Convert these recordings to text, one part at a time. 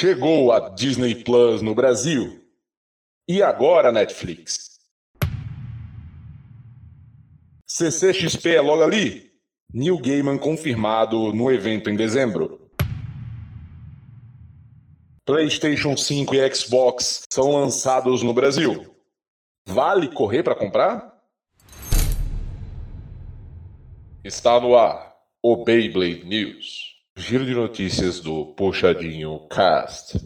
Chegou a Disney Plus no Brasil. E agora, Netflix? CCXP é logo ali. Neil Gaiman confirmado no evento em dezembro. PlayStation 5 e Xbox são lançados no Brasil. Vale correr para comprar? Está no ar o Beyblade News. Giro de notícias do Puxadinho Cast.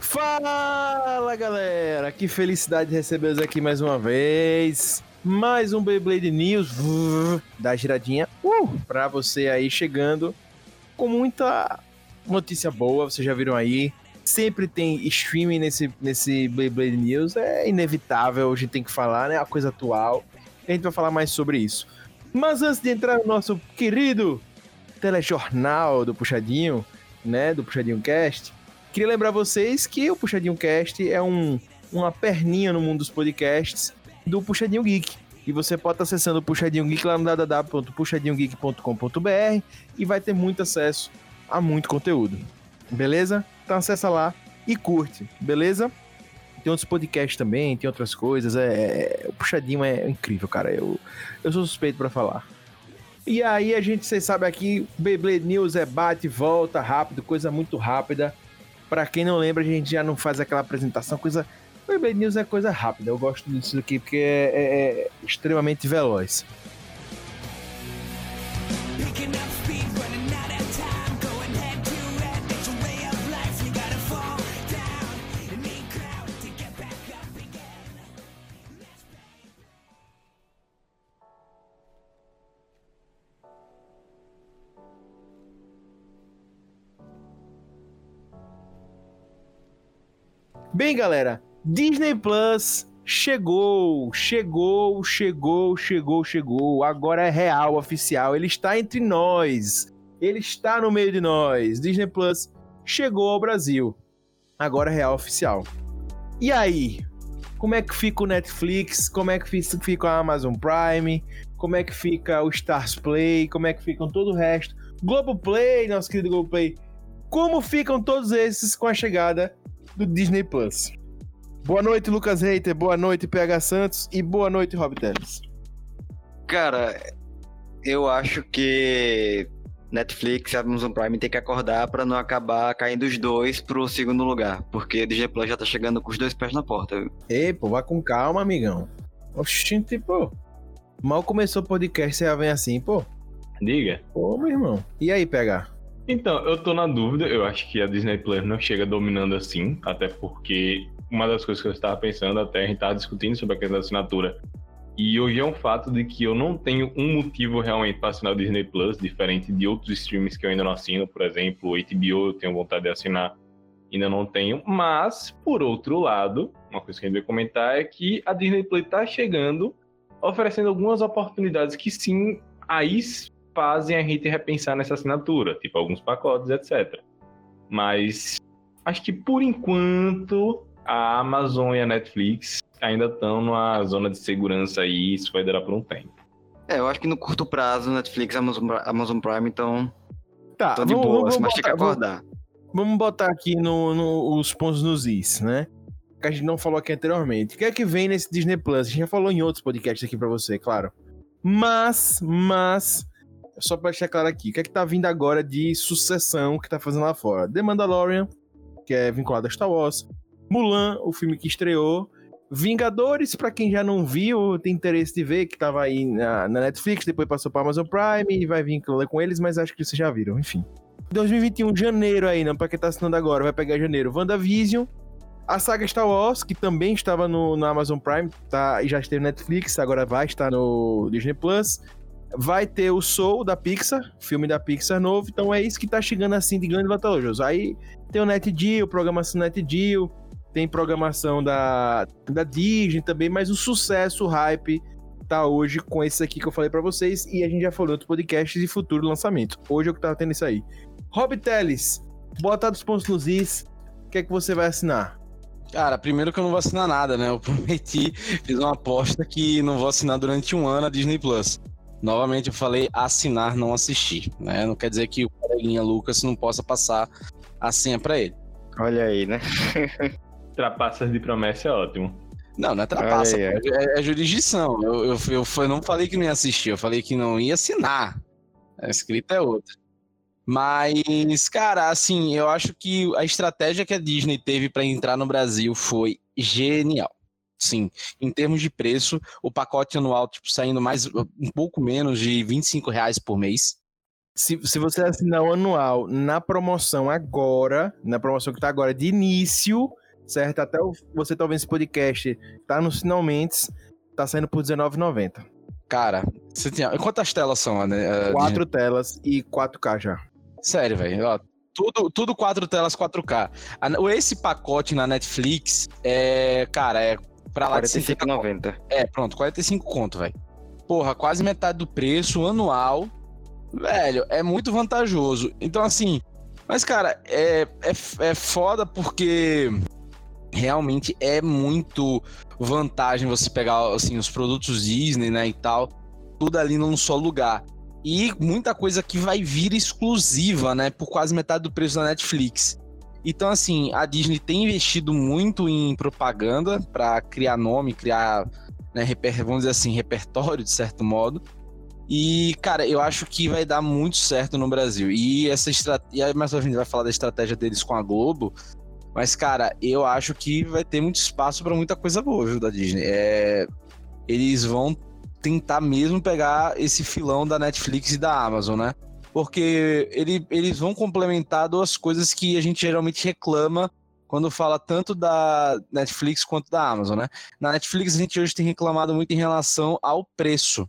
Fala galera, que felicidade recebê-los aqui mais uma vez. Mais um Beyblade News da giradinha uh, pra você aí chegando com muita notícia boa, vocês já viram aí. Sempre tem streaming nesse, nesse Beyblade News, é inevitável, a gente tem que falar, né? A coisa atual. A gente vai falar mais sobre isso. Mas antes de entrar no nosso querido telejornal do Puxadinho, né? Do Puxadinho Cast, queria lembrar vocês que o Puxadinho Cast é um, uma perninha no mundo dos podcasts do Puxadinho Geek. E você pode estar acessando o Puxadinho Geek lá no www.puxadinhogeek.com.br e vai ter muito acesso a muito conteúdo. Beleza? Então acessa lá e curte, beleza? Tem outros podcasts também, tem outras coisas. É, é o Puxadinho é incrível, cara. Eu, eu sou suspeito para falar. E aí a gente, vocês sabem aqui, Beyblade News é bate, volta, rápido, coisa muito rápida. Para quem não lembra, a gente já não faz aquela apresentação, coisa Beyblade News é coisa rápida, eu gosto disso aqui porque é, é, é extremamente veloz. Bem, galera, Disney Plus chegou, chegou, chegou, chegou, chegou. Agora é real, oficial. Ele está entre nós. Ele está no meio de nós. Disney Plus chegou ao Brasil. Agora é real, oficial. E aí? Como é que fica o Netflix? Como é que fica a Amazon Prime? Como é que fica o Stars Play? Como é que ficam todo o resto? Globoplay, nosso querido Globoplay. Como ficam todos esses com a chegada do Disney Plus? Boa noite, Lucas Reiter. Boa noite, PH Santos. E boa noite, Rob Teles. Cara, eu acho que Netflix e Amazon Prime tem que acordar para não acabar caindo os dois pro segundo lugar. Porque Disney Plus já tá chegando com os dois pés na porta. Viu? Ei, pô, vai com calma, amigão. Oxente, pô. Mal começou o podcast, você já vem assim, pô. Diga. Pô, meu irmão. E aí, PH? Então, eu tô na dúvida. Eu acho que a Disney Plus não chega dominando assim. Até porque uma das coisas que eu estava pensando até, a gente estava discutindo sobre a questão da assinatura. E hoje é um fato de que eu não tenho um motivo realmente para assinar o Disney Plus, diferente de outros streams que eu ainda não assino, por exemplo, o HBO eu tenho vontade de assinar, ainda não tenho. Mas, por outro lado, uma coisa que a gente vai comentar é que a Disney Plus está chegando, oferecendo algumas oportunidades que sim, aí fazem a gente repensar nessa assinatura, tipo alguns pacotes, etc. Mas acho que por enquanto a Amazon e a Netflix ainda estão numa zona de segurança aí, isso vai durar por um tempo. É, eu acho que no curto prazo, Netflix e Amazon, Amazon Prime estão tá, de vamos, boa, vamos mas tem que acordar. Vamos, vamos botar aqui no, no, os pontos nos is, né? Que a gente não falou aqui anteriormente. O que é que vem nesse Disney Plus? A gente já falou em outros podcasts aqui para você, claro. Mas, mas, só pra deixar claro aqui, o que é que tá vindo agora de sucessão que tá fazendo lá fora? The Mandalorian, que é vinculado a Star Wars. Mulan, o filme que estreou. Vingadores, para quem já não viu, tem interesse de ver, que tava aí na, na Netflix, depois passou pra Amazon Prime e vai vir com eles, mas acho que vocês já viram, enfim. 2021, janeiro aí, não, pra quem tá assinando agora, vai pegar janeiro. WandaVision, a saga Star Wars, que também estava no, Amazon Prime, tá, e já esteve no Netflix, agora vai estar no Disney Plus. Vai ter o Soul da Pixar, filme da Pixar novo, então é isso que tá chegando assim de grande vantajoso. Aí tem o NetGeo, programação NetGeo, tem programação da, da Disney também, mas o sucesso, o hype tá hoje com esse aqui que eu falei para vocês e a gente já falou em outros podcasts de futuro lançamento. Hoje é o que tá tendo isso aí. Rob Teles, bota dos pontos nos is, o que é que você vai assinar? Cara, primeiro que eu não vou assinar nada, né? Eu prometi, fiz uma aposta que não vou assinar durante um ano a Disney Plus. Novamente eu falei assinar, não assistir, né? Não quer dizer que o coleguinha Lucas não possa passar a senha para ele. Olha aí, né? Trapaças de promessa é ótimo. Não, não é trapaça, aí, é. É, é. jurisdição. Eu, eu, eu, eu, não falei que não ia assistir, eu falei que não ia assinar. A escrita é outra. Mas, cara, assim, eu acho que a estratégia que a Disney teve para entrar no Brasil foi genial. Sim, em termos de preço, o pacote anual, tipo, saindo mais um pouco menos de 25 reais por mês. Se, se você assinar o anual na promoção agora, na promoção que tá agora de início, certo? Até o, você tá ouvindo esse podcast, tá no finalmente, tá saindo por R$19,90. Cara, você tinha... quantas telas são? Né? Quatro telas e 4K já. Sério, velho. Tudo, tudo quatro telas 4K. Esse pacote na Netflix é, cara, é pra lá 45,90. É, pronto, 45 conto, velho. Porra, quase metade do preço anual. Velho, é muito vantajoso. Então, assim, mas, cara, é, é, é foda porque realmente é muito vantagem você pegar, assim, os produtos Disney, né, e tal, tudo ali num só lugar. E muita coisa que vai vir exclusiva, né? Por quase metade do preço da Netflix. Então, assim, a Disney tem investido muito em propaganda para criar nome, criar, né, vamos dizer assim, repertório, de certo modo. E, cara, eu acho que vai dar muito certo no Brasil. E essa estratégia. Mais a gente vai falar da estratégia deles com a Globo. Mas, cara, eu acho que vai ter muito espaço para muita coisa boa, viu, da Disney. É... Eles vão tentar mesmo pegar esse filão da Netflix e da Amazon, né? Porque ele, eles vão complementar duas coisas que a gente geralmente reclama quando fala tanto da Netflix quanto da Amazon, né? Na Netflix a gente hoje tem reclamado muito em relação ao preço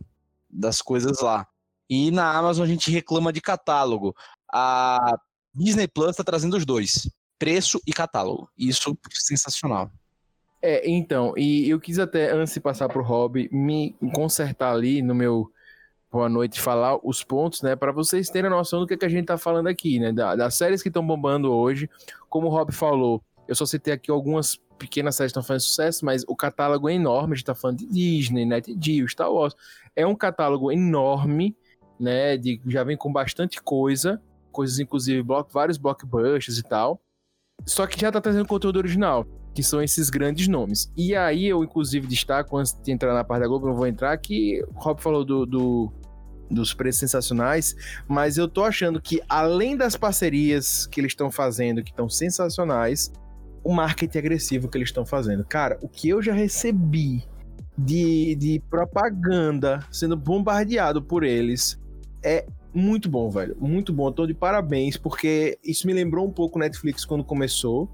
das coisas lá. E na Amazon a gente reclama de catálogo. A Disney Plus está trazendo os dois, preço e catálogo. Isso é sensacional. É, então, e eu quis até, antes de passar pro Rob, me consertar ali no meu boa noite, falar os pontos, né, para vocês terem a noção do que, é que a gente tá falando aqui, né, da, das séries que estão bombando hoje. Como o Rob falou, eu só citei aqui algumas pequenas séries que estão fazendo sucesso, mas o catálogo é enorme, a gente tá falando de Disney, NetGeo, Star Wars. É um catálogo enorme, né, de, já vem com bastante coisa, coisas inclusive vários blockbusters e tal. Só que já tá trazendo conteúdo original que são esses grandes nomes. E aí eu, inclusive, destaco, antes de entrar na parte da Globo, não vou entrar, que o Rob falou do, do, dos preços sensacionais, mas eu tô achando que, além das parcerias que eles estão fazendo, que estão sensacionais, o marketing agressivo que eles estão fazendo. Cara, o que eu já recebi de, de propaganda sendo bombardeado por eles é muito bom, velho. Muito bom. Eu tô de parabéns, porque isso me lembrou um pouco Netflix quando começou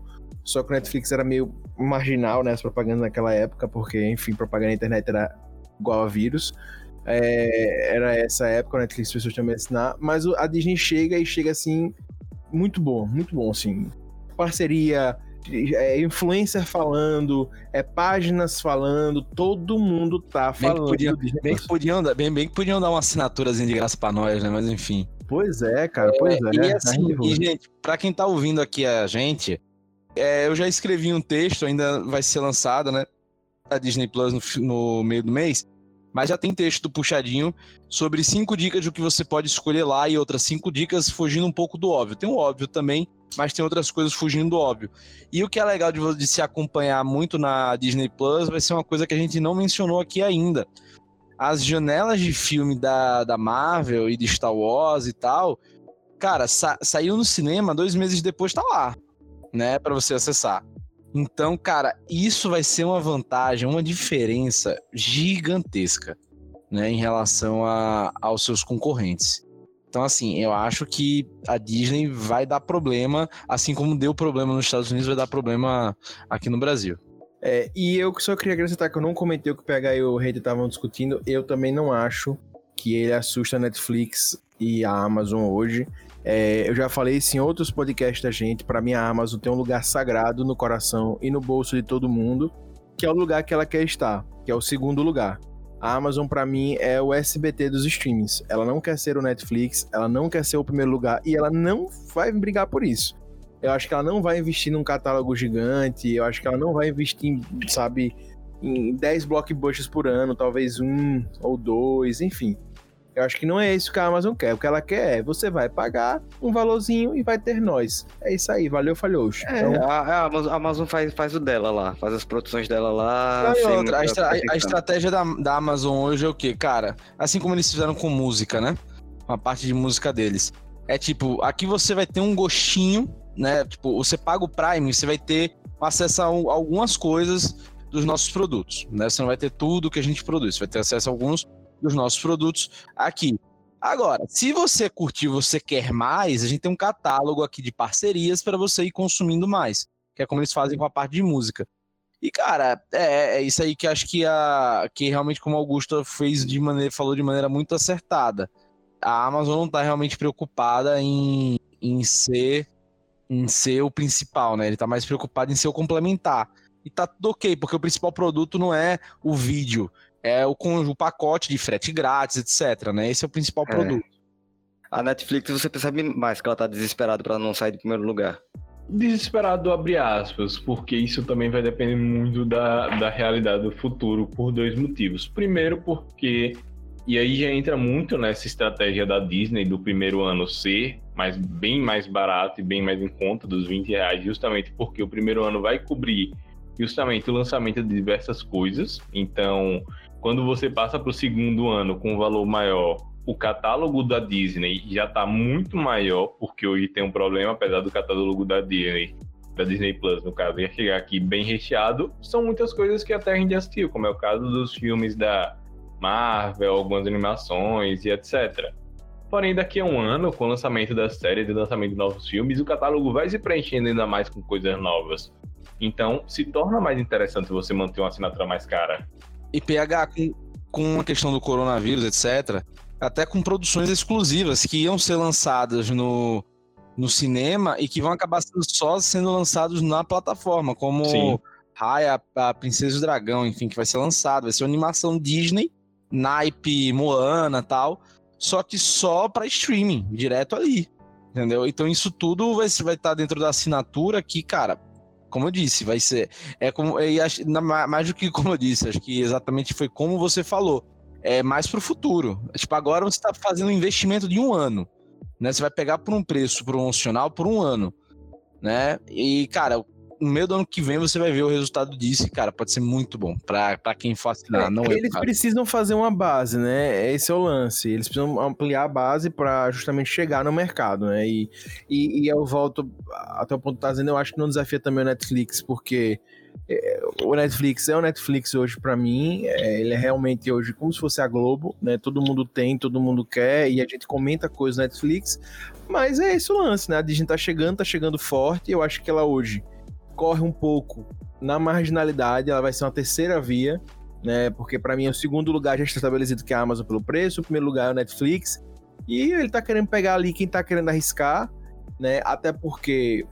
só que o Netflix era meio marginal, né? As propagandas naquela época, porque, enfim, propaganda na internet era igual a vírus. É, era essa época, o Netflix as pessoas também assinar. Mas a Disney chega e chega assim, muito bom, muito bom, assim. Parceria, é influencer falando, é páginas falando, todo mundo tá falando. Bem que podiam, bem que podiam, bem, bem que podiam dar uma assinaturazinha de graça pra nós, né? Mas enfim. Pois é, cara, pois é. é. E assim, e, gente, pra quem tá ouvindo aqui a gente, é, eu já escrevi um texto, ainda vai ser lançado, né? A Disney Plus no, no, meio do mês. Mas já tem texto do Puxadinho sobre cinco dicas do que você pode escolher lá e outras cinco dicas fugindo um pouco do óbvio. Tem o óbvio também, mas tem outras coisas fugindo do óbvio. E o que é legal de, de se acompanhar muito na Disney Plus vai ser uma coisa que a gente não mencionou aqui ainda. As janelas de filme da, da Marvel e de Star Wars e tal, cara, sa saiu no cinema, dois meses depois tá lá né, para você acessar. Então, cara, isso vai ser uma vantagem, uma diferença gigantesca, né, em relação a, aos seus concorrentes. Então, assim, eu acho que a Disney vai dar problema, assim como deu problema nos Estados Unidos, vai dar problema aqui no Brasil. É, e eu só queria acrescentar que eu não comentei o que o PH e o Rede estavam discutindo. Eu também não acho que ele assusta a Netflix e a Amazon hoje. É, eu já falei isso em outros podcasts da gente. Para mim, a Amazon tem um lugar sagrado no coração e no bolso de todo mundo, que é o lugar que ela quer estar, que é o segundo lugar. A Amazon, para mim, é o SBT dos streamings. Ela não quer ser o Netflix, ela não quer ser o primeiro lugar e ela não vai brigar por isso. Eu acho que ela não vai investir num catálogo gigante, eu acho que ela não vai investir, sabe, em 10 blockbusters por ano, talvez um ou dois, enfim. Eu acho que não é isso que a Amazon quer. O que ela quer é você vai pagar um valorzinho e vai ter nós. É isso aí, valeu, falhou. É, então... a, a, Amazon, faz, faz o dela lá, faz as produções dela lá. outra, a, estra, a, estratégia da, da Amazon hoje é o quê, cara? Assim como eles fizeram com música, né? Uma parte de música deles. É tipo, aqui você vai ter um gostinho, né? Tipo, você paga o Prime, você vai ter acesso a algumas coisas dos nossos produtos, né? Você não vai ter tudo que a gente produz, você vai ter acesso a alguns dos nossos produtos aqui. Agora, se você curtiu, você quer mais, a gente tem um catálogo aqui de parcerias para você ir consumindo mais, que é como eles fazem com a parte de música. E cara, é, é isso aí que acho que a que realmente como o Augusto fez de maneira falou de maneira muito acertada. A Amazon não está realmente preocupada em, em ser em ser o principal, né? Ele está mais preocupado em ser o complementar. E tá tudo ok, porque o principal produto não é o vídeo, é o, o pacote de frete grátis, etc. Né? Esse é o principal é. produto. A Netflix você percebe mais que ela tá desesperada para não sair do primeiro lugar. Desesperado, abre aspas, porque isso também vai depender muito da, da realidade do futuro por dois motivos. Primeiro, porque, e aí já entra muito nessa estratégia da Disney do primeiro ano ser mais, bem mais barato e bem mais em conta dos 20 reais, justamente porque o primeiro ano vai cobrir justamente o lançamento de diversas coisas. Então, quando você passa para o segundo ano com um valor maior, o catálogo da Disney já está muito maior, porque hoje tem um problema, apesar do catálogo da Disney, da Disney Plus, no caso, ia chegar aqui bem recheado, são muitas coisas que até a gente assistiu, como é o caso dos filmes da Marvel, algumas animações e etc. Porém, daqui a um ano, com o lançamento das séries e lançamento de novos filmes, o catálogo vai se preenchendo ainda mais com coisas novas. Então, se torna mais interessante você manter uma assinatura mais cara. E PH, com, com a questão do coronavírus, etc., até com produções exclusivas que iam ser lançadas no, no cinema e que vão acabar sendo só sendo lançados na plataforma, como Sim. Raya, a Princesa do Dragão, enfim, que vai ser lançado. Vai ser uma animação Disney, naipe Moana tal, só que só para streaming, direto ali. Entendeu? Então isso tudo vai, vai estar tá dentro da assinatura que, cara, como eu disse, vai ser. É como. É, mais do que como eu disse, acho que exatamente foi como você falou. É mais para o futuro. Tipo, agora você está fazendo um investimento de um ano. Né? Você vai pegar por um preço promocional por um ano. Né? E, cara, no meio do ano que vem você vai ver o resultado disso e, cara, pode ser muito bom para quem for assinar. É, não é eles precisam fazer uma base, né? Esse é o lance. Eles precisam ampliar a base para justamente chegar no mercado, né? E, e, e eu volto até o ponto que tá dizendo, eu acho que não desafia também o Netflix, porque é, o Netflix é o Netflix hoje para mim, é, ele é realmente hoje como se fosse a Globo, né? Todo mundo tem, todo mundo quer e a gente comenta coisas no Netflix, mas é esse o lance, né? A Disney tá chegando, tá chegando forte, eu acho que ela hoje corre um pouco na marginalidade, ela vai ser uma terceira via, né? Porque para mim é o segundo lugar já está estabelecido que é a Amazon pelo preço, o primeiro lugar é o Netflix. E ele tá querendo pegar ali quem tá querendo arriscar, né? Até porque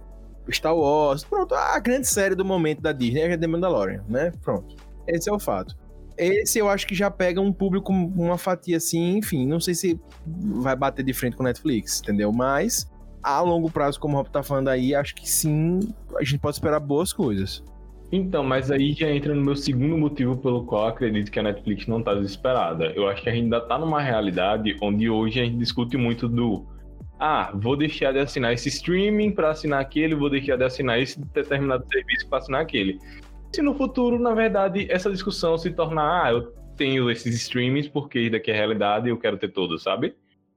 Star Wars, pronto, a grande série do momento da Disney é The Mandalorian, né? Pronto. Esse é o fato. Esse eu acho que já pega um público, uma fatia assim, enfim, não sei se vai bater de frente com Netflix, entendeu? Mas a longo prazo, como o Rob tá falando aí, acho que sim, a gente pode esperar boas coisas. Então, mas aí já entra no meu segundo motivo pelo qual acredito que a Netflix não tá desesperada. Eu acho que a gente ainda tá numa realidade onde hoje a gente discute muito do ah, vou deixar de assinar esse streaming para assinar aquele, vou deixar de assinar esse determinado serviço para assinar aquele. Se no futuro, na verdade, essa discussão se tornar, ah, eu tenho esses streamings porque daqui é realidade e eu quero ter todos, sabe?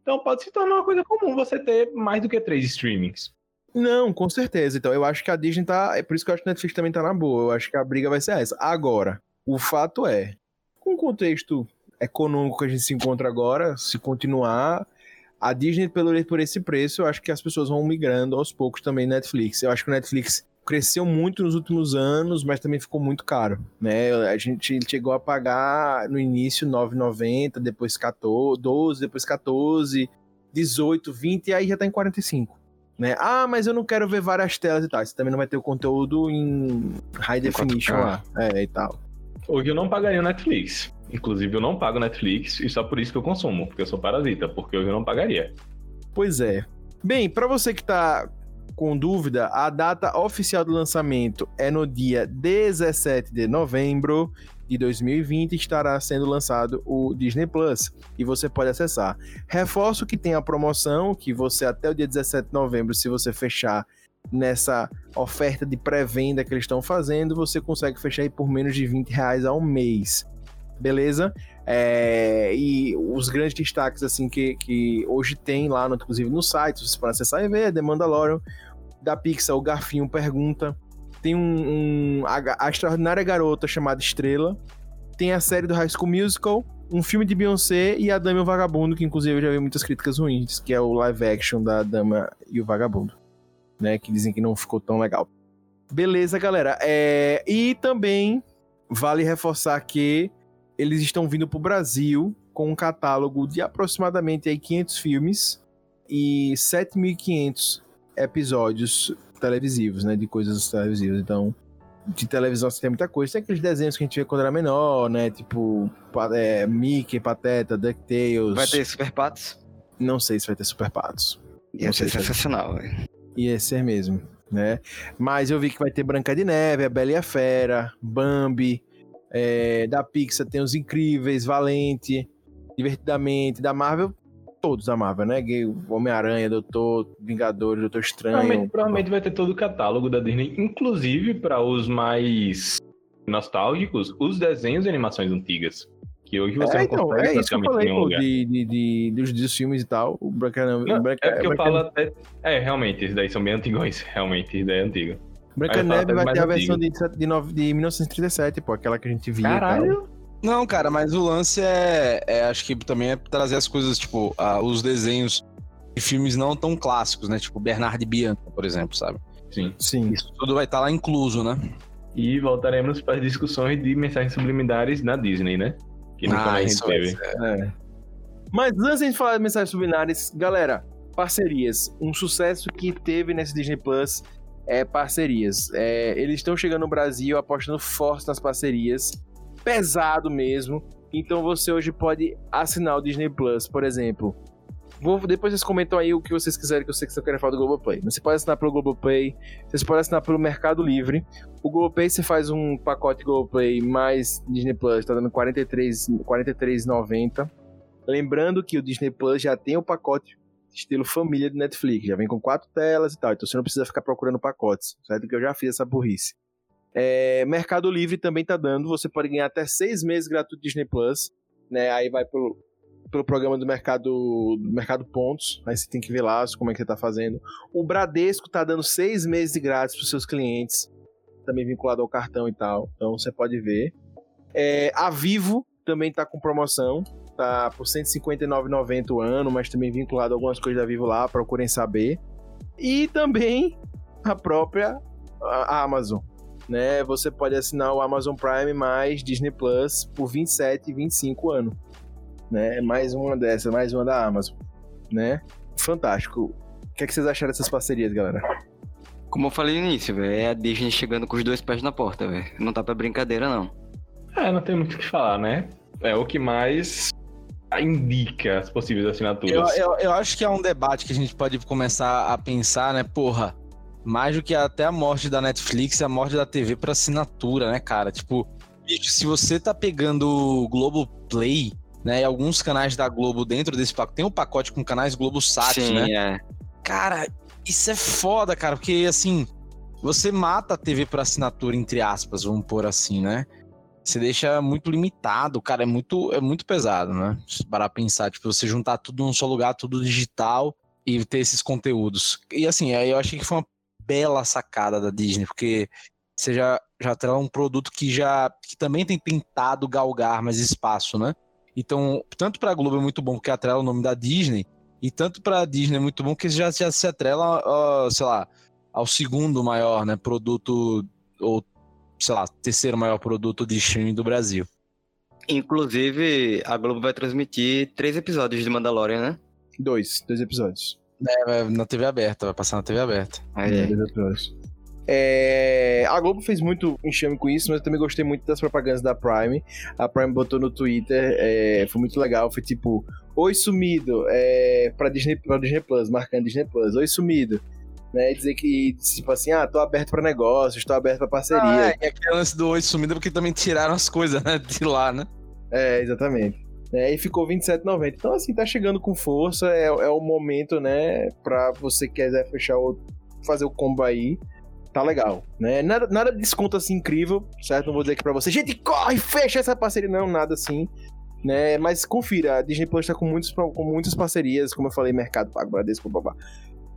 Então pode se tornar uma coisa comum você ter mais do que três streamings. Não, com certeza. Então eu acho que a Disney tá. É por isso que eu acho que a Netflix também tá na boa. Eu acho que a briga vai ser essa. Agora, o fato é, com o contexto econômico que a gente se encontra agora, se continuar, a Disney, pelo, por esse preço, eu acho que as pessoas vão migrando aos poucos também Netflix. Eu acho que o Netflix cresceu muito nos últimos anos, mas também ficou muito caro, né? A gente chegou a pagar no início 9,90, depois 14, 12, depois 14, 18, 20 e aí já tá em 45. Né? Ah, mas eu não quero ver várias telas e tal. Você também não vai ter o conteúdo em high definition lá. É, e tal. Hoje eu não pagaria o Netflix. Inclusive, eu não pago Netflix e só por isso que eu consumo, porque eu sou parasita, porque hoje eu não pagaria. Pois é. Bem, para você que tá com dúvida, a data oficial do lançamento é no dia 17 de novembro de 2020 estará sendo lançado o Disney Plus e você pode acessar. Reforço que tem a promoção que você até o dia 17 de novembro, se você fechar nessa oferta de pré-venda que eles estão fazendo, você consegue fechar por menos de 20 reais ao mês. Beleza? É, e os grandes destaques assim que, que hoje tem lá, no, inclusive no site, você pode acessar e ver, é The Mandalorian, da Pixar, o Garfinho pergunta. Tem um, um a, a, Extraordinária Garota chamada Estrela. Tem a série do High School Musical, um filme de Beyoncé e a Dama e o Vagabundo, que inclusive eu já vi muitas críticas ruins, que é o live action da Dama e o Vagabundo, né? Que dizem que não ficou tão legal. Beleza, galera. É, e também vale reforçar que eles estão vindo para o Brasil com um catálogo de aproximadamente aí 500 filmes e 7.500 episódios televisivos, né? De coisas televisivas. Então, de televisão você tem muita coisa. Tem aqueles desenhos que a gente vê quando era menor, né? Tipo, é, Mickey, Pateta, DuckTales. Vai ter Super Patos? Não sei se vai ter Super Patos. Ia ser sensacional, velho. Ia ser mesmo, né? Mas eu vi que vai ter Branca de Neve, a Bela e a Fera, Bambi. É, da Pixar tem os Incríveis, Valente, Divertidamente. Da Marvel todos da Marvel, né? Homem-Aranha, Doutor Vingadores, Doutor Estranho. Provavelmente, provavelmente vai ter todo o catálogo da Disney, inclusive para os mais nostálgicos, os desenhos e animações antigas. Que hoje você é, não então, consegue é isso que eu falei, pô, de, de, de, dos, dos filmes e tal. O Branca, Não, Branca, é porque eu falo até. É, realmente, esses daí são bem antigos, realmente, daí é antiga. Branca Neve vai ter a versão de, de, de 1937, pô, aquela que a gente via. Caralho! Não, cara, mas o lance é, é, acho que também é trazer as coisas, tipo, os desenhos de filmes não tão clássicos, né? Tipo Bernard e Bianca, por exemplo, sabe? Sim. Sim. Isso tudo vai estar lá incluso, né? E voltaremos para as discussões de mensagens subliminares na Disney, né? Que nunca Ah, mais a gente isso teve. É. Mas antes de a gente falar de mensagens subliminares, galera, parcerias. Um sucesso que teve nesse Disney Plus é parcerias. É, eles estão chegando no Brasil apostando forte nas parcerias. Pesado mesmo. Então você hoje pode assinar o Disney Plus, por exemplo. Vou, depois vocês comentam aí o que vocês quiserem, que eu sei que vocês querem falar do Globoplay. Você pode assinar pelo Globoplay, vocês podem assinar pelo Mercado Livre. O Globoplay você faz um pacote Globoplay mais Disney Plus, tá dando 43 43,90. Lembrando que o Disney Plus já tem o pacote estilo família do Netflix, já vem com quatro telas e tal, então você não precisa ficar procurando pacotes, certo? Que eu já fiz essa burrice. É, Mercado Livre também tá dando, você pode ganhar até seis meses gratuito Disney Plus, né? Aí vai pelo, pelo programa do Mercado, do Mercado Pontos, aí você tem que ver lá como é que você tá fazendo. O Bradesco tá dando seis meses de grátis para seus clientes, também vinculado ao cartão e tal, então você pode ver. É, a Vivo também tá com promoção, tá por R$ 159,90 o ano, mas também vinculado a algumas coisas da Vivo lá, procurem saber. E também a própria a- Amazon, né? Você pode assinar o Amazon Prime mais Disney Plus por 27 e 25 ano, né? Mais uma dessa, mais uma da Amazon, né? Fantástico. O que, é que vocês acharam dessas parcerias, galera? Como eu falei no início, velho, é a Disney chegando com os dois pés na porta, velho. Não tá pra brincadeira, não. É, não tem muito o que falar, né? É o que mais indica as possíveis assinaturas. Eu, eu, eu acho que é um debate que a gente pode começar a pensar, né? Porra, mais do que até a morte da Netflix, a morte da TV pra assinatura, né, cara? Tipo, bicho, se você tá pegando o Globoplay, né? E alguns canais da Globo dentro desse pacote. Tem um pacote com canais Globosat, Sim, né? é. Cara, isso é foda, cara, porque assim, você mata a TV por assinatura, entre aspas, vamos pôr assim, né? Você deixa muito limitado, cara, é muito, é muito pesado, né? Se parar pra pensar, tipo, você juntar tudo num só lugar, tudo digital e ter esses conteúdos. E assim, aí eu achei que foi uma bela sacada da Disney, porque você já, já atrela um produto que já que também tem tentado galgar mais espaço, né? Então, tanto pra Globo é muito bom porque atrela o nome da Disney, e tanto pra Disney é muito bom que já, já se atrela, ó, sei lá, ao segundo maior, né, produto, ou, sei lá, terceiro maior produto de streaming do Brasil. Inclusive, a Globo vai transmitir três episódios de Mandalorian, né? Dois, dois episódios. É, vai na TV aberta, vai passar na TV aberta. Aí, é. É, a Globo fez muito enxame com isso, mas eu também gostei muito das propagandas da Prime. A Prime botou no Twitter, é, foi muito legal. Foi tipo: Oi sumido, é, pra, Disney, pra Disney Plus, marcando Disney Plus. Oi sumido. Né, dizer que, tipo assim, ah, tô aberto pra negócios, tô aberto pra parceria. Ah, é, e aquele lance do Oi sumido porque também tiraram as coisas, né, de lá, né? É, exatamente. É, e ficou 27,90. Então, assim, tá chegando com força. É, é o momento, né, pra você quiser fechar o. fazer o combo aí tá legal, né? Nada, nada de desconto assim incrível, certo? Não vou dizer aqui pra você, gente, corre, fecha essa parceria, não, nada assim, né? Mas confira, a Disney Plus tá com, muitos, com muitas parcerias, como eu falei, Mercado Pago, Bradesco, babá.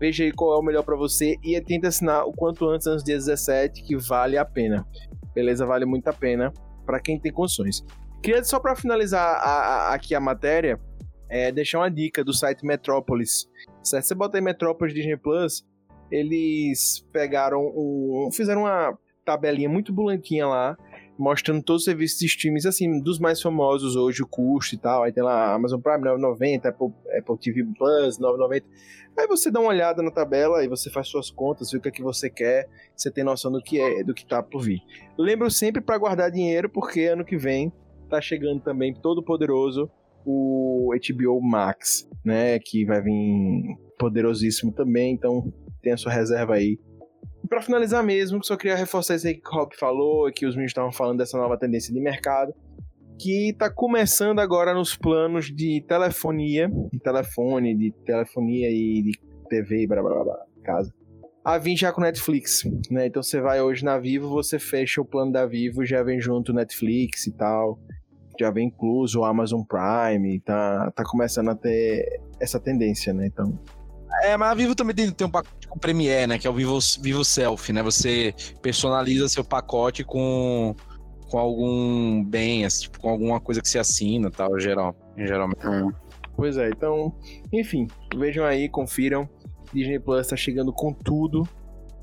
Veja aí qual é o melhor para você e tenta assinar o quanto antes, antes do dia 17, que vale a pena. Beleza? Vale muito a pena para quem tem condições. Queria só para finalizar a, a, aqui a matéria, é, deixar uma dica do site Metrópolis. Certo? Você bota aí Metrópolis Disney Plus, eles pegaram um, fizeram uma tabelinha muito bonitinha lá, mostrando todos os serviços de streams, assim, dos mais famosos hoje, o custo e tal. Aí tem lá Amazon Prime 9,90, Apple, Apple TV Plus 9,90. Aí você dá uma olhada na tabela e você faz suas contas, vê o que é que você quer, você tem noção do que é, do que tá por vir. Lembro sempre para guardar dinheiro, porque ano que vem tá chegando também todo poderoso o HBO Max, né, que vai vir poderosíssimo também, então tem a sua reserva aí. Para finalizar mesmo, só queria reforçar isso aí que o Rob falou, que os meninos estavam falando dessa nova tendência de mercado, que está começando agora nos planos de telefonia, de telefone, de telefonia e de TV, blá blá blá, casa. A vir já com Netflix, né? Então você vai hoje na Vivo, você fecha o plano da Vivo, já vem junto Netflix e tal, já vem incluso o Amazon Prime, tá, tá começando a ter essa tendência, né? Então é, mas a Vivo também tem, tem um pacote com Premiere, né? Que é o Vivo, Vivo Self, né? Você personaliza seu pacote com, com algum bem, assim, tipo, com alguma coisa que você assina tal, geral, geralmente. Hum. Pois é, então, enfim, vejam aí, confiram. Disney Plus tá chegando com tudo.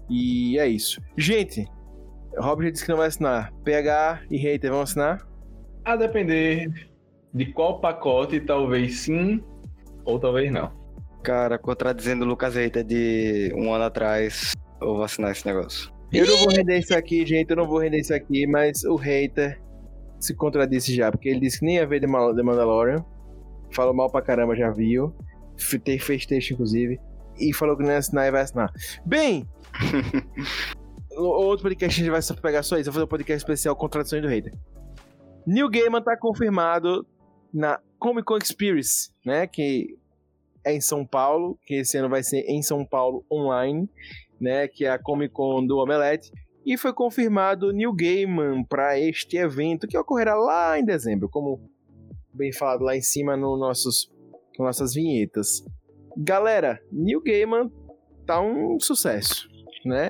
E é isso. Gente, o Rob já disse que não vai assinar. PH e Hater vão assinar? A depender de qual pacote, talvez sim, ou talvez não. Cara, contradizendo o Lucas Reiter de um ano atrás, eu vou assinar esse negócio. Eu não vou render isso aqui, gente, eu não vou render isso aqui, mas o hater se contradisse já, porque ele disse que nem ia ver The Mandalorian, falou mal pra caramba, já viu, fez texto inclusive, e falou que não ia assinar e vai assinar. Bem, outro podcast a gente vai só pegar só isso, vou fazer um podcast especial Contradições do Hater. New Gaiman tá confirmado na Comic Con Experience, né, que é em São Paulo, que esse ano vai ser em São Paulo online, né, que é a Comic Con do Omelete. E foi confirmado New Gaiman para este evento que ocorrerá lá em dezembro, como bem falado lá em cima no nossos nossas vinhetas. Galera, New Gaiman tá um sucesso, né?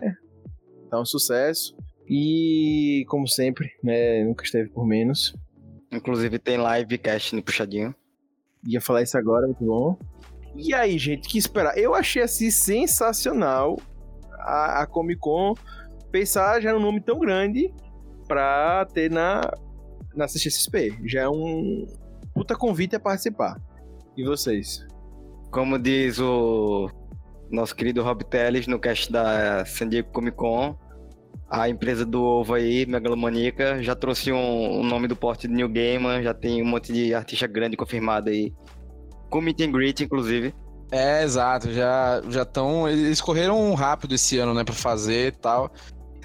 Tá um sucesso e como sempre, né, nunca esteve por menos. Inclusive tem live cast no puxadinho. Ia falar isso agora, muito bom. E aí, gente, que esperar? Eu achei assim sensacional a, a Comic Con pensar já num nome tão grande pra ter na, na CXP. Já é um puta convite a participar. E vocês? Como diz o nosso querido Rob Teles no cast da San Diego Comic Con, a empresa do ovo aí, Megalomaníaca, já trouxe um, um nome do porte de New Gamer, já tem um monte de artista grande confirmado aí com meet and greet, inclusive. É, exato. Já já estão. Eles correram rápido esse ano, né, pra fazer e tal.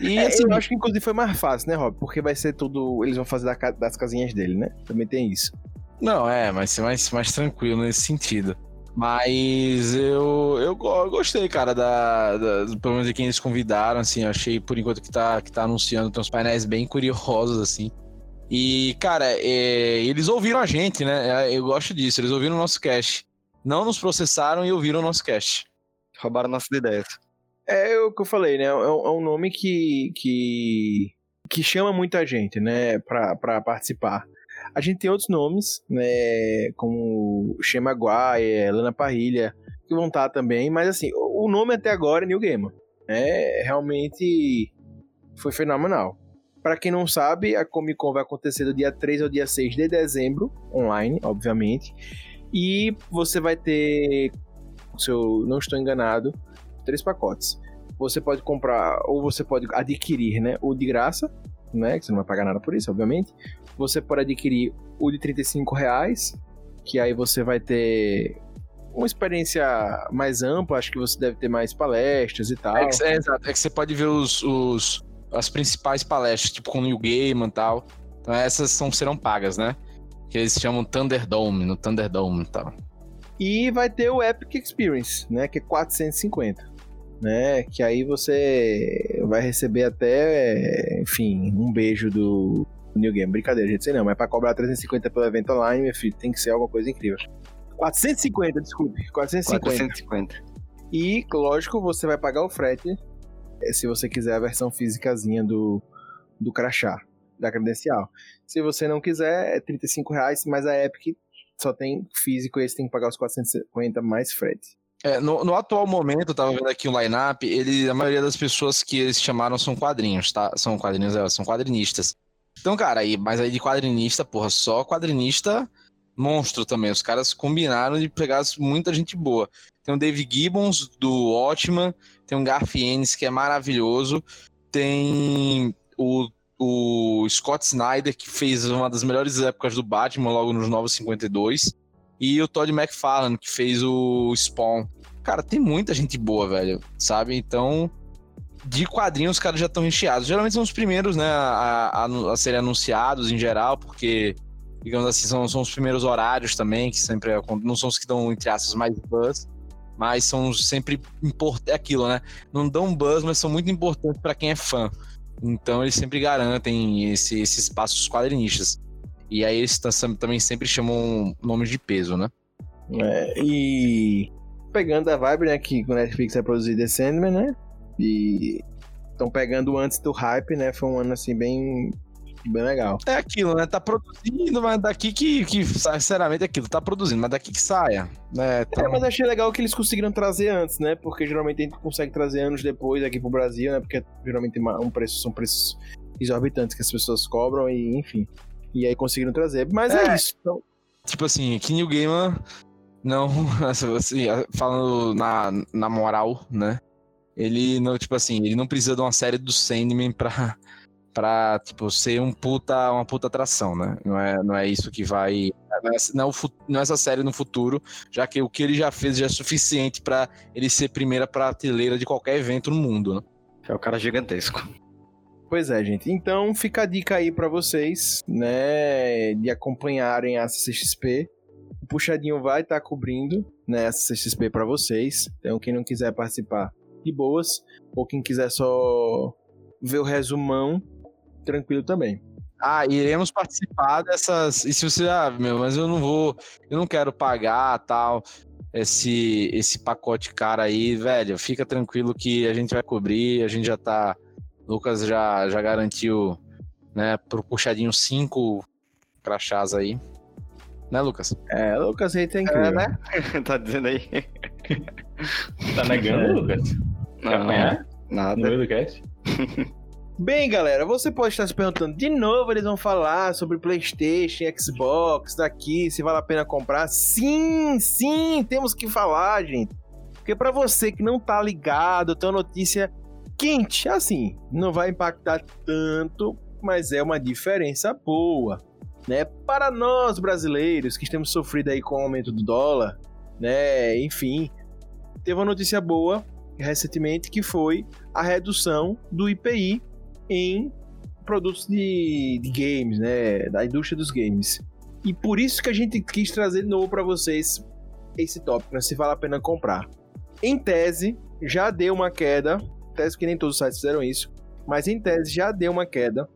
E é, assim, eu acho que inclusive foi mais fácil, né, Rob? Porque vai ser tudo. Eles vão fazer da, das casinhas dele, né? Também tem isso. Não, é, vai ser mais, mais tranquilo nesse sentido. Mas eu, eu, gostei, cara, da, da, pelo menos de quem eles convidaram, assim, eu achei por enquanto que tá, que tá anunciando, tem uns painéis bem curiosos, assim. E, cara, é, eles ouviram a gente, né? É, eu gosto disso, eles ouviram o nosso cast. Não nos processaram e ouviram o nosso cast. Roubaram nossas ideias. É o que eu falei, né? É, é um nome que, que, que chama muita gente, né? Pra, pra participar. A gente tem outros nomes, né? Como Shema Guai, Lana Parrilha, que vão estar também, mas assim, o nome até agora é New Gamer. É, realmente foi fenomenal. Para quem não sabe, a Comic Con vai acontecer do dia 3 ao dia 6 de dezembro, online, obviamente. E você vai ter, se eu não estou enganado, três pacotes. você pode comprar, ou você pode adquirir, né? O de graça, né? Que você não vai pagar nada por isso, obviamente. Você pode adquirir o de 35 reais, que aí você vai ter uma experiência mais ampla, acho que você deve ter mais palestras e tal. É que, é, exato, é que você pode ver os, os, as principais palestras, tipo com o New Game e tal. Então essas são, serão pagas, né? Que eles chamam Thunderdome, no Thunderdome e tal. E vai ter o Epic Experience, né? Que é 450. Né, que aí você vai receber até, enfim, um beijo do New Game. Brincadeira, gente, sei não, mas pra cobrar 350 pelo evento online, meu filho, tem que ser alguma coisa incrível. 450, desculpe, 450. 450. E, lógico, você vai pagar o frete eh, se você quiser a versão físicazinha do, do crachá, da credencial. Se você não quiser, é 35 reais, mas a Epic só tem físico e você tem que pagar os 450 mais frete. É, no, no, atual momento, eu tava vendo aqui o line-up, ele, a maioria das pessoas que eles chamaram são quadrinhos, tá? São quadrinhos, é, são quadrinistas. Então, cara, aí, mas aí de quadrinista, porra, só quadrinista monstro também. Os caras combinaram de pegar muita gente boa. Tem o Dave Gibbons, do Watchman, tem o Garth Ennis, que é maravilhoso, tem o, o Scott Snyder, que fez uma das melhores épocas do Batman, logo nos Novos 52, e o Todd McFarlane, que fez o Spawn. Cara, tem muita gente boa, velho, sabe? Então, de quadrinhos, os caras já estão recheados. Geralmente são os primeiros, né, a, a, a serem anunciados em geral, porque digamos assim, são, são os primeiros horários também, que sempre é, não são os que dão, entre aspas, mais buzz, mas são sempre importantes, é aquilo, né? Não dão buzz, mas são muito importantes para quem é fã. Então eles sempre garantem esse, esse espaço dos quadrinistas. E aí eles também sempre chamam nomes de peso, né? É, e pegando a vibe, né, que o Netflix vai produzir The Sandman, né? E estão pegando antes do hype, né? Foi um ano assim bem bem legal. É aquilo, né? Tá produzindo, mas daqui que, que sinceramente, é aquilo, tá produzindo, mas daqui que saia. Né? Tá... É, mas achei legal que eles conseguiram trazer antes, né? Porque geralmente a gente consegue trazer anos depois aqui pro Brasil, né? Porque geralmente um preço, são preços exorbitantes que as pessoas cobram e, enfim. E aí conseguiram trazer. Mas é, é isso. Então... Tipo assim, que New Gamer não, assim, falando na, na moral, né? Ele não, tipo assim, ele não precisa de uma série do Sandman pra, pra, tipo, ser um puta, uma puta atração, né? Não é, não é isso que vai. Não é, não, é não é essa série no futuro, já que o que ele já fez já é suficiente para ele ser primeira prateleira de qualquer evento no mundo, né? É o cara gigantesco. Pois é, gente. Então fica a dica aí para vocês, né, de acompanharem a CCXP. O Puxadinho vai estar tá cobrindo, né, a CCXP para vocês. Então quem não quiser participar, de boas, ou quem quiser só ver o resumão, tranquilo também. Ah, iremos participar dessas. E se você, ah, meu, mas eu não vou, eu não quero pagar tal, esse, esse pacote cara aí, velho, fica tranquilo que a gente vai cobrir, a gente já tá. Lucas já, já garantiu, né, pro puxadinho cinco crachás aí. Né, Lucas? É, Lucas aí tem que. É, né? tá dizendo aí. tá negando, Lucas? Não, não, nada. No meio do cast? Bem, galera, você pode estar se perguntando de novo, eles vão falar sobre PlayStation, Xbox, daqui, se vale a pena comprar. Sim, sim, temos que falar, gente. Porque para você que não tá ligado, tem uma notícia quente, assim, não vai impactar tanto, mas é uma diferença boa, né? Para nós brasileiros que temos sofrido aí com o aumento do dólar, né? Enfim, teve uma notícia boa recentemente que foi a redução do IPI em produtos de, de games, né, da indústria dos games. E por isso que a gente quis trazer de novo para vocês esse tópico, né, se vale a pena comprar. Em tese, já deu uma queda, tese que nem todos os sites fizeram isso, mas em tese já deu uma queda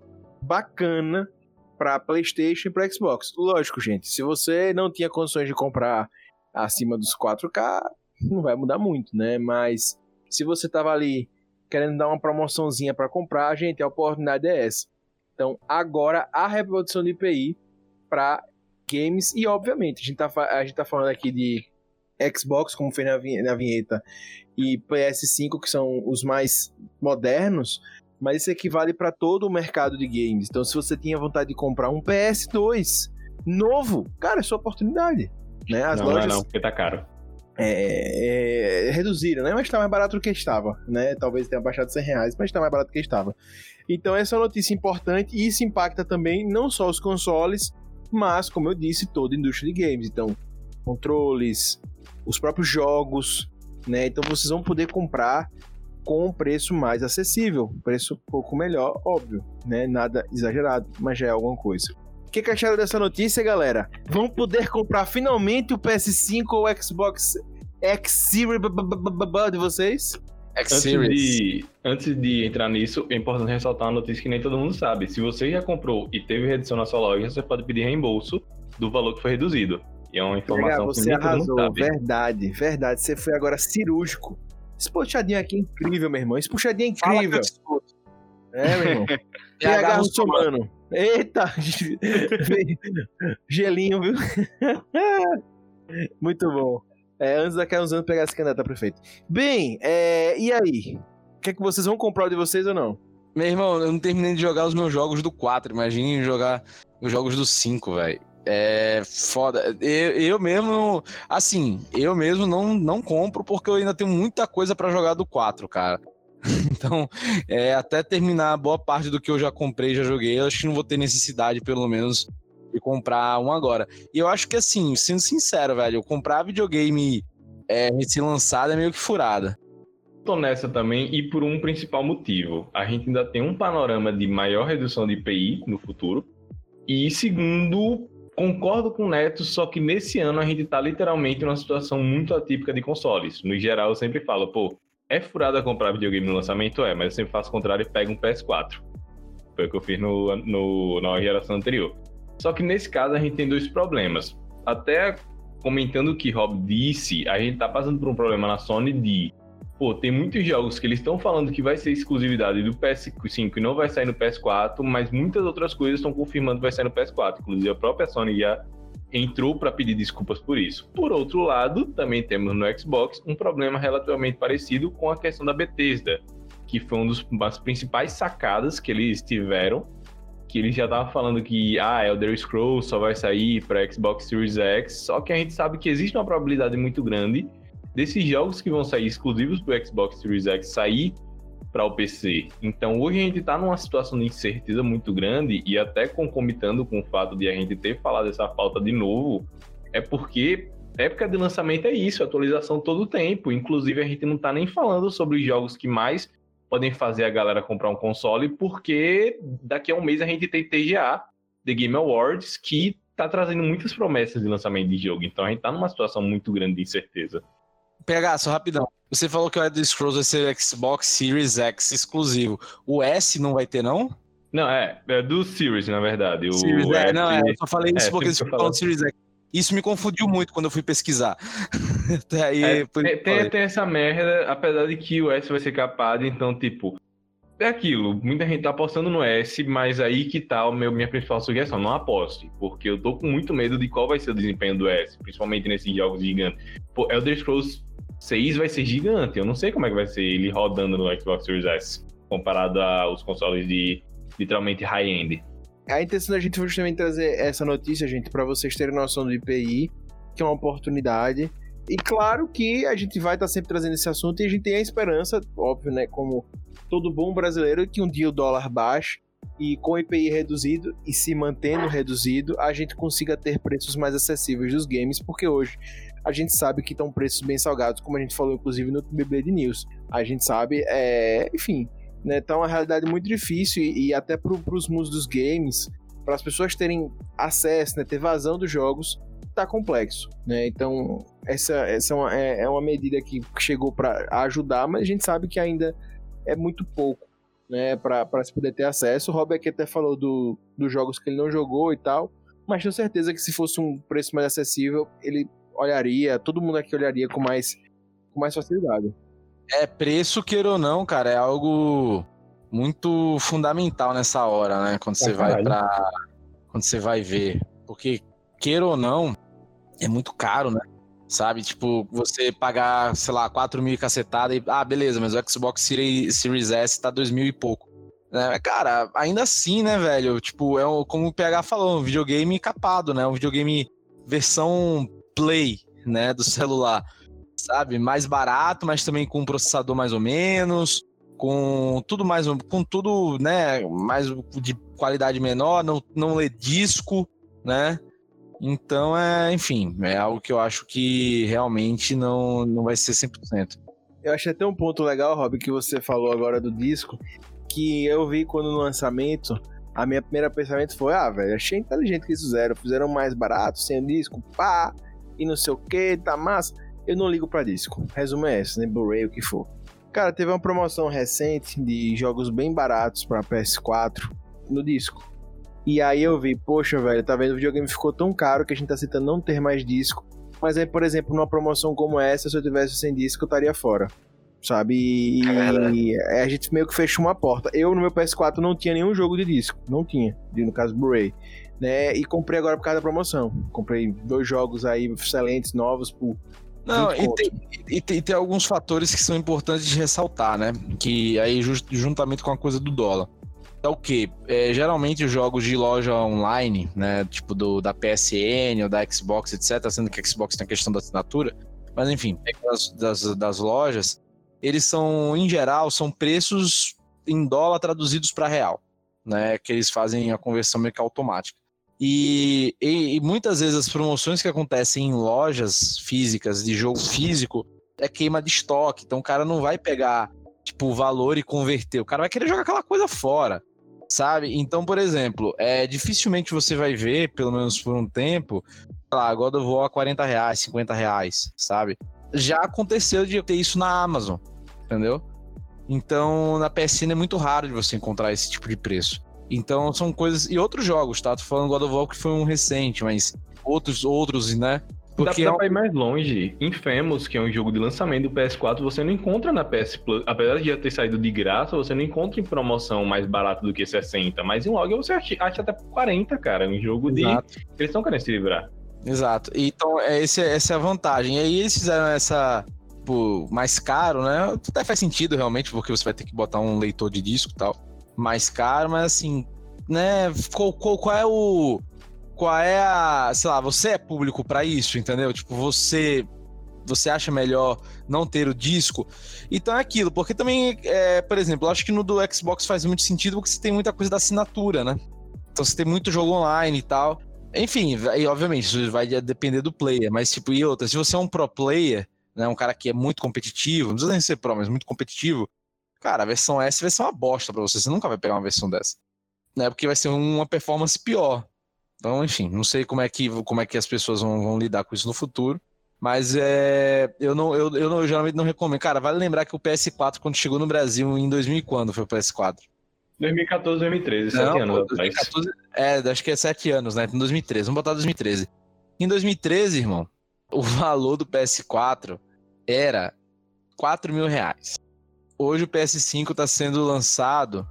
bacana para PlayStation e para Xbox. Lógico, gente, se você não tinha condições de comprar acima dos 4K, não vai mudar muito, né? Mas se você estava ali querendo dar uma promoçãozinha para comprar, gente, a oportunidade é essa. Então, agora a reprodução de IPI para games e, obviamente, a gente, tá, a gente tá falando aqui de Xbox, como foi na vinheta, e PS5, que são os mais modernos, mas isso equivale para todo o mercado de games. Então, se você tinha vontade de comprar um PS2 novo, cara, é sua oportunidade. Né? As não, lojas... não, é não, porque tá caro. É, é, reduziram, né? Mas está mais barato do que estava, né? Talvez tenha baixado 100 reais, mas está mais barato do que estava. Então essa é uma notícia importante e isso impacta também não só os consoles, mas, como eu disse, toda a indústria de games. Então, controles, os próprios jogos, né? Então vocês vão poder comprar com um preço mais acessível, preço um pouco melhor, óbvio, né? Nada exagerado, mas já é alguma coisa. O que, que acharam dessa notícia, galera? Vão poder comprar finalmente o PS5 ou o Xbox X Series de vocês? Antes de, antes de entrar nisso, é importante ressaltar uma notícia que nem todo mundo sabe. Se você já comprou e teve redução na sua loja, você pode pedir reembolso do valor que foi reduzido. E é uma informação Legal, você que nem arrasou, todo mundo sabe. verdade, verdade. Você foi agora cirúrgico. Esse puxadinho aqui é incrível, meu irmão. Esse puxadinho é Fala que eu incrível. te escuto. É, meu irmão. PH Russomano. Eita! Gelinho, viu? Muito bom. É, antes daqui uns anos pegar esse candidato a prefeito. Bem, é, e aí? Quer que vocês vão comprar o de vocês ou não? Meu irmão, eu não terminei de jogar os meus jogos do 4. Imagine jogar os jogos do 5, velho. É foda. Eu, eu mesmo, assim, eu mesmo não, não compro porque eu ainda tenho muita coisa pra jogar do 4, cara. Então, é, até terminar boa parte do que eu já comprei, já joguei, eu acho que não vou ter necessidade, pelo menos, de comprar um agora. E eu acho que, assim, sendo sincero, velho, comprar videogame é, recém-lançado é meio que furada. tô nessa também e por um principal motivo. A gente ainda tem um panorama de maior redução de IPI no futuro. E segundo, concordo com o Neto, só que nesse ano a gente tá literalmente numa situação muito atípica de consoles. No geral, eu sempre falo, pô, é furada comprar videogame no lançamento? É, mas eu sempre faço o contrário e pego um PS4. Foi o que eu fiz no, no, na geração anterior. Só que nesse caso a gente tem dois problemas. Até comentando o que Rob disse, a gente tá passando por um problema na Sony de pô, tem muitos jogos que eles estão falando que vai ser exclusividade do PS5 e não vai sair no PS4, mas muitas outras coisas estão confirmando que vai sair no PS4. Inclusive a própria Sony já entrou para pedir desculpas por isso. Por outro lado, também temos no Xbox um problema relativamente parecido com a questão da Bethesda, que foi uma das principais sacadas que eles tiveram, que eles já estavam falando que ah, Elder Scrolls só vai sair para Xbox Series X, só que a gente sabe que existe uma probabilidade muito grande desses jogos que vão sair exclusivos do Xbox Series X sair para o PC. Então hoje a gente está numa situação de incerteza muito grande e até concomitando com o fato de a gente ter falado essa falta de novo, é porque época de lançamento é isso, atualização todo o tempo. Inclusive a gente não está nem falando sobre os jogos que mais podem fazer a galera comprar um console, porque daqui a um mês a gente tem TGA, The Game Awards, que tá trazendo muitas promessas de lançamento de jogo. Então a gente tá numa situação muito grande de incerteza. PH, só rapidão. Você falou que o Elder Scrolls vai ser Xbox Series X exclusivo. O S não vai ter, não? Não, é, é do Series, na verdade. O Series, é, não, é, eu só falei isso é, porque eles falam. Series X. Isso me confundiu muito quando eu fui pesquisar. Até aí, É, tem, tem essa merda, apesar de que o S vai ser capado, então, tipo, é aquilo. Muita gente tá apostando no S, mas aí que tá meu, minha principal sugestão. Não aposte, porque eu tô com muito medo de qual vai ser o desempenho do S, principalmente nesses jogos gigantes. Pô, Elder Scrolls 6 vai ser gigante. Eu não sei como é que vai ser ele rodando no Xbox Series S, comparado aos consoles de literalmente high-end. A intenção da gente foi justamente trazer essa notícia, gente, para vocês terem noção do IPI, que é uma oportunidade. E claro que a gente vai estar sempre trazendo esse assunto e a gente tem a esperança, óbvio, né, como todo bom brasileiro, que um dia o dólar baixe e com o IPI reduzido e se mantendo reduzido, a gente consiga ter preços mais acessíveis dos games, porque hoje a gente sabe que estão preços bem salgados, como a gente falou inclusive no BB News. A gente sabe, é, enfim, né, tá uma realidade muito difícil e, e até para os mundos dos games, para as pessoas terem acesso, né, ter vazão dos jogos, tá complexo, né? Então essa, essa é, uma, é, é uma medida que chegou para ajudar, mas a gente sabe que ainda é muito pouco, né, para se poder ter acesso. O Rob aqui até falou do, dos jogos que ele não jogou e tal, mas tenho certeza que se fosse um preço mais acessível, ele olharia, todo mundo aqui olharia com mais, com mais facilidade. É, preço, queira ou não, cara, é algo muito fundamental nessa hora, né? Quando você vai pra. Quando você vai ver. Porque, queira ou não, é muito caro, né? Sabe? Tipo, você pagar, sei lá, 4 mil e cacetada e. Ah, beleza, mas o Xbox Series, S tá 2 mil e pouco. Né? Cara, ainda assim, né, velho? Tipo, é um- como o PH falou, um videogame capado, né? Um videogame versão Play, né? Do celular. sabe? Mais barato, mas também com um processador mais ou menos, com tudo mais, com tudo, né, mais de qualidade menor, não, não lê disco, né? Então, é, enfim, é algo que eu acho que realmente não, não vai ser 100%. Eu achei até um ponto legal, Rob, que você falou agora do disco, que eu vi quando no lançamento, a minha primeira pensamento foi, ah, velho, achei inteligente que eles fizeram, fizeram mais barato, sem disco, pá, e não sei o que, tá massa. Eu não ligo pra disco. Resumo é esse, né? Blu-ray, o que for. Cara, teve uma promoção recente de jogos bem baratos para PS4 no disco. E aí eu vi, poxa, velho, tá vendo? O videogame ficou tão caro que a gente tá citando não ter mais disco. Mas aí, por exemplo, numa promoção como essa, se eu tivesse sem disco, eu estaria fora. Sabe? E, é a gente meio que fechou uma porta. Eu, no meu PS4, não tinha nenhum jogo de disco. Não tinha. No caso, Blu-ray. Né? E comprei agora por causa da promoção. Comprei dois jogos aí excelentes, novos, por não, e tem, e, tem, e tem, alguns fatores que são importantes de ressaltar, né? Que aí, juntamente com a coisa do dólar. É o que? É, geralmente os jogos de loja online, né? Tipo do, da PSN ou da Xbox, etc. Sendo que a Xbox tem a questão da assinatura. Mas enfim, das, das, das lojas, eles são, em geral, são preços em dólar traduzidos para real. Né, que eles fazem a conversão meio que automática. E, e, e, muitas vezes as promoções que acontecem em lojas físicas de jogo físico é queima de estoque. Então o cara não vai pegar tipo o valor e converter. O cara vai querer jogar aquela coisa fora, sabe? Então, por exemplo, é dificilmente você vai ver, pelo menos por um tempo, lá, God of War a 40 reais, 50 reais, sabe? Já aconteceu de ter isso na Amazon, entendeu? Então, na PSN é muito raro de você encontrar esse tipo de preço. Então são coisas. E outros jogos, tá? Tô falando God of War que foi um recente, mas outros, outros, né? Porque dá, dá pra ir mais longe. Infamous, que é um jogo de lançamento do PS4, você não encontra na PS Plus. Apesar de já ter saído de graça, você não encontra em promoção mais barato do que 60. Mas em log você acha, acha até por 40, cara. É um jogo Exato. de. Eles estão querendo se livrar. Exato. Então, é, esse, essa é a vantagem. E aí eles fizeram essa. Tipo, mais caro, né? Até faz sentido realmente, porque você vai ter que botar um leitor de disco e tal mais caro, mas assim, né? Qual, qual, qual é o. Qual é a. Sei lá, você é público para isso, entendeu? Tipo, você. Você acha melhor não ter o disco? Então é aquilo, porque também, é, por exemplo, eu acho que no do Xbox faz muito sentido porque você tem muita coisa da assinatura, né? Então você tem muito jogo online e tal. Enfim, e obviamente, isso vai depender do player, mas tipo, e outra, se você é um pro player, né, um cara que é muito competitivo, não precisa nem ser pro, mas muito competitivo, Cara, a versão S vai ser uma bosta para você. Você nunca vai pegar uma versão dessa. Né? Porque vai ser uma performance pior. Então, enfim, não sei como é que, como é que as pessoas vão, vão lidar com isso no futuro. Mas é, eu, não, eu, eu, não, eu geralmente não recomendo. Cara, vale lembrar que o PS4, quando chegou no Brasil em 2000 quando foi o PS4? 2014, 2013, não, 7 anos 2014, É, acho que é 7 anos, né? Em 2013. Vamos botar 2013. Em 2013, irmão, o valor do PS4 era 4 mil reais hoje o PS5 está sendo lançado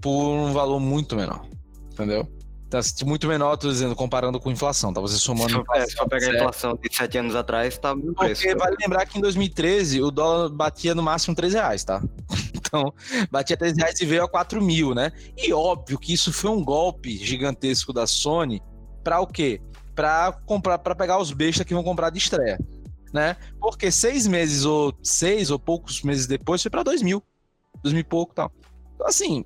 por um valor muito menor, entendeu? Tá muito menor, tô dizendo, comparando com inflação, tá? Você somando. Se for, é, se for pegar a inflação de 7 anos atrás, tá muito preço. Porque vale lembrar que em 2013 o dólar batia no máximo 3 reais, tá? Então, batia 3 reais e veio a 4 mil, né? E óbvio que isso foi um golpe gigantesco da Sony para o quê? Para comprar, para pegar os bestas que vão comprar de estreia né? Porque seis meses ou seis ou poucos meses depois foi para dois mil, dois mil e pouco tal. Então, assim,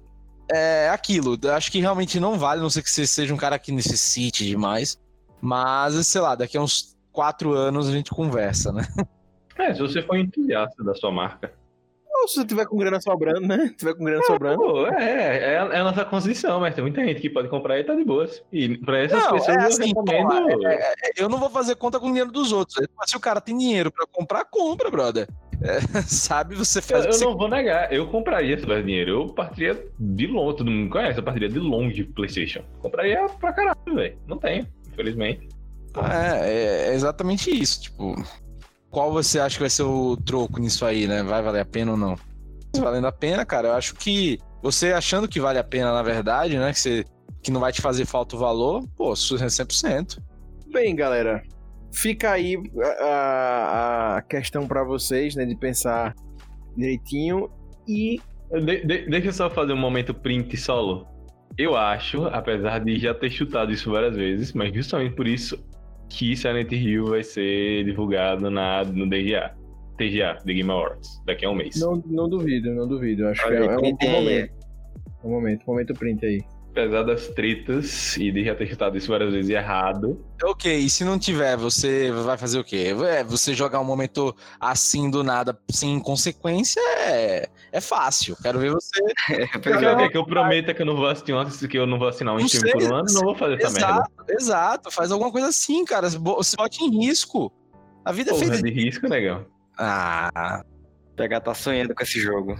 é aquilo. Acho que realmente não vale, não sei que você seja um cara que necessite demais. Mas, sei lá, daqui a uns quatro anos a gente conversa, né? É, se você for entusiasta da sua marca. Ou se você tiver com grana sobrando, né? Se tiver com grana é, sobrando. Pô, é, é, é, a nossa condição, mas tem muita gente que pode comprar e tá de boas. E pra essas não, pessoas é assim, eu recomendo. É, é, eu não vou fazer conta com o dinheiro dos outros. Mas se o cara tem dinheiro pra comprar, compra, brother. sabe, você faz. Eu, eu você... não vou negar, eu compraria se tivesse dinheiro. Eu partiria de longe, todo mundo conhece, eu partiria de longe de PlayStation. Compraria pra caralho, velho. Não tenho, infelizmente. É, é exatamente isso. Tipo, qual você acha que vai ser o troco nisso aí, né? Vai valer a pena ou não? Valendo a pena, cara, eu acho que você achando que vale a pena, na verdade, né? Que, você, que não vai te fazer falta o valor, pô, 100%. Bem, galera, fica aí a, a questão para vocês, né? De pensar direitinho e. De, de, deixa eu só fazer um momento print solo. Eu acho, apesar de já ter chutado isso várias vezes, mas justamente por isso que Silent Hill vai ser divulgado na, no DGA. TGA, The Game Awards, daqui a um mês. Não, não duvido, não duvido. Acho Olha que é, é um aí. momento. Um momento, momento print aí. Apesar das tretas e de já ter chutado isso várias vezes errado, Ok, e se não tiver, você vai fazer o quê? É, você jogar um momento assim do nada, sem consequência, é, é fácil. Quero ver você. É. quer que eu prometa que eu não vou assistir uma, que eu não vou assinar um Não stream por sei, um ano? Não vou fazer essa merda. Exato, exato. Faz alguma coisa assim, cara. Você bote em risco. A vida é Porra feita de de. risco, negão. Ah, PH tá sonhando com esse jogo.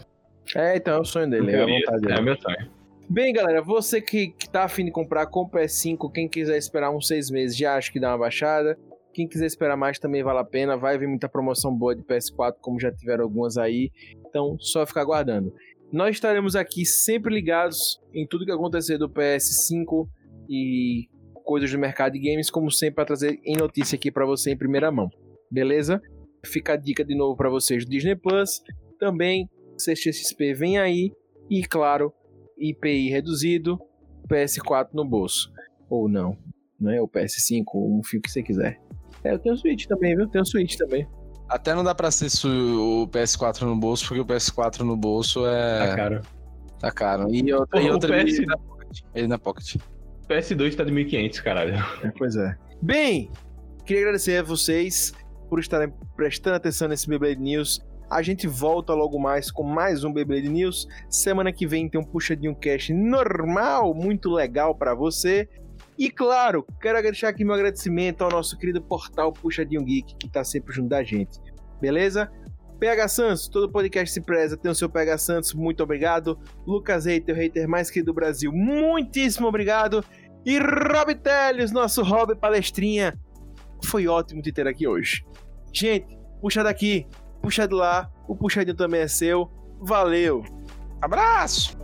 É, então é o sonho dele, é a vontade dele. É meu sonho. Bem, galera, você que, que tá afim de comprar com o PS5, quem quiser esperar uns seis meses, já acho que dá uma baixada. Quem quiser esperar mais também vale a pena. Vai vir muita promoção boa de PS4, como já tiveram algumas aí. Então, só ficar aguardando. Nós estaremos aqui sempre ligados em tudo que acontecer do PS5 e coisas do mercado de games, como sempre, para trazer em notícia aqui para você em primeira mão. Beleza? Fica a dica de novo para vocês do Disney Plus. Também, CXP vem aí. E claro, IPI reduzido, PS4 no bolso. Ou não, né? O PS5, um fio que você quiser. É, eu tenho Switch também, viu? Tenho Switch também. até não dá pra ser o PS4 no bolso, porque o PS4 no bolso é. Tá caro. Tá caro. E outra, Porra, e outra PS ele na Pocket. Ele na Pocket. PS2 tá de 1.500, caralho. É, pois é. Bem, queria agradecer a vocês por estarem prestando atenção nesse Beyblade News. A gente volta logo mais com mais um Beyblade News. Semana que vem tem um puxadinho cash normal, muito legal pra você. E claro, quero deixar aqui meu agradecimento ao nosso querido portal Puxadinho Geek, que tá sempre junto da gente. Beleza? PH Santos, todo podcast se preza, tem o seu PH Santos, muito obrigado. Lucas Hater, o hater mais querido do Brasil, muitíssimo obrigado. E Rob Teles, nosso Rob palestrinha. Foi ótimo te ter aqui hoje. Gente, puxa daqui, puxa de lá, o puxadinho também é seu. Valeu! Abraço!